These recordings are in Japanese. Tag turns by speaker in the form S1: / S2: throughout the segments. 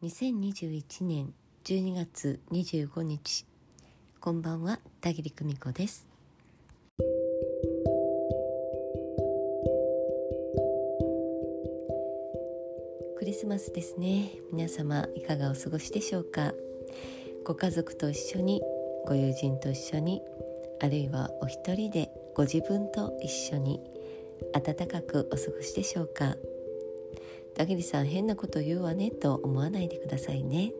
S1: 2021年12月25日。こんばんは田切久美子です。クリスマスですね。皆様いかがお過ごしでしょうか？ご家族と一緒にご友人と一緒にあるいはお一人でご自分と一緒に暖かくお過ごしでしょうか？田切さん変なこと言うわねと思わないでくださいね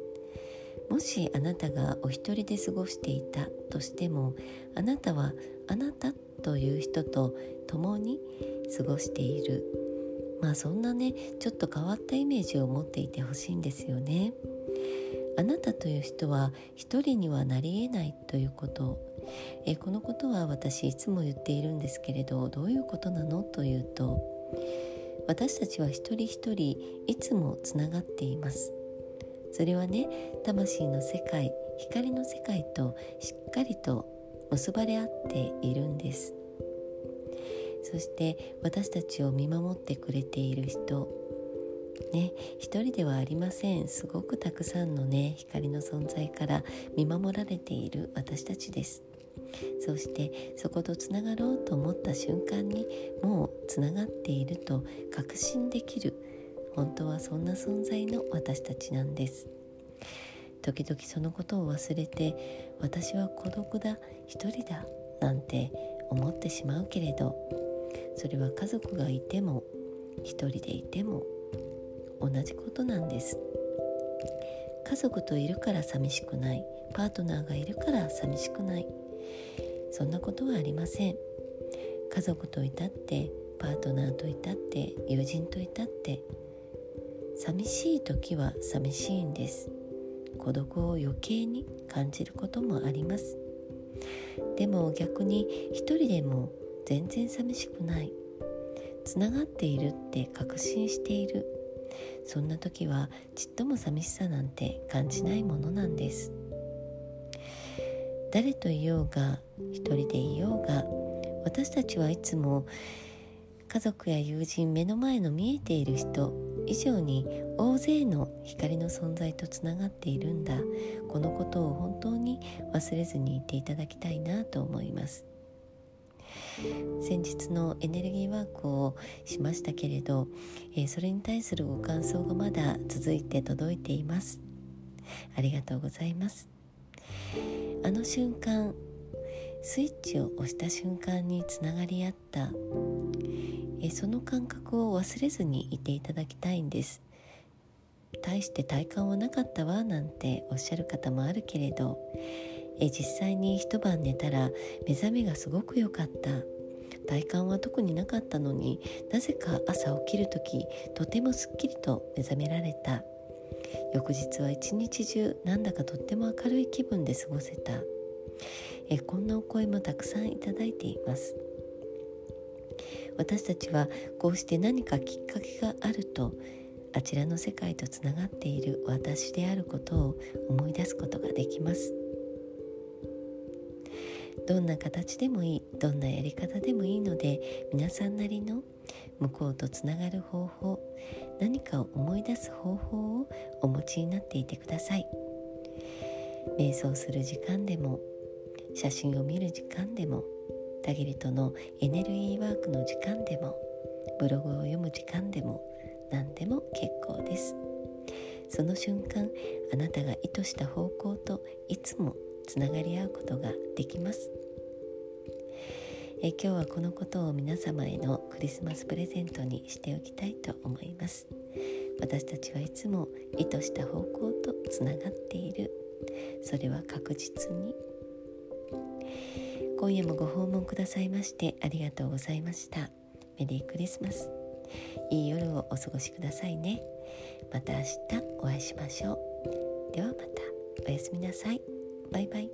S1: もしあなたがお一人で過ごしていたとしてもあなたはあなたという人と共に過ごしているまあそんなねちょっと変わったイメージを持っていてほしいんですよねあなたという人は一人にはなりえないということえこのことは私いつも言っているんですけれどどういうことなのというと私たちは一人一人いつもつながっています。それはね魂の世界光の世界としっかりと結ばれ合っているんです。そして私たちを見守ってくれている人。ね一人ではありません。すごくたくさんのね光の存在から見守られている私たちです。そしてそことつながろうと思った瞬間にもうつながっていると確信できる。本当はそんな存在の私たちなんです。時々そのことを忘れて私は孤独だ一人だなんて思ってしまうけれどそれは家族がいても一人でいても同じことなんです。家族といるから寂しくないパートナーがいるから寂しくない。そんなことはありません。家族といたってパートナーといたって友人といたって寂しい時は寂しいんです。孤独を余計に感じることもあります。でも逆に一人でも全然寂しくない。つながっているって確信している。そんな時はちっとも寂しさなんて感じないものなんです。誰といようが一人でいようが私たちはいつも家族や友人目の前の見えている人以上に大勢の光の存在とつながっているんだ。このことを本当に忘れずにいていただきたいなと思います。先日のエネルギーワークをしましたけれど、えー、それに対するご感想がまだ続いて届いています。ありがとうございます。あの瞬間スイッチを押した瞬間につながり合った。えその感覚を忘れずにいていただきたいんです。大して体感はなかったわなんておっしゃる方もあるけれど。え実際に一晩寝たら目覚めがすごく良かった。体感は特になかったのになぜか朝起きる時とてもすっきりと目覚められた。翌日は一日中なんだかとっても明るい気分で過ごせた。えこんなお声もたくさんいただいています。私たちはこうして何かきっかけがあるとあちらの世界とつながっている私であることを思い出すことができます。どんな形でもいいどんなやり方でもいいので皆さんなりの向こうとつながる方法何かを思い出す方法をお持ちになっていてください。瞑想する時間でも写真を見る時間でもタギリとのエネルギーワークの時間でもブログを読む時間でも何でも結構です。その瞬間あなたが意図した方向といつもつながり合うことができます。え今日はこのことを皆様へのクリスマスプレゼントにしておきたいと思います。私たちはいつも意図した方向とつながっている。それは確実に。今夜もご訪問くださいましてありがとうございました。メリークリスマス。いい夜をお過ごしくださいね。また明日お会いしましょう。ではまた。おやすみなさい。バイバイ。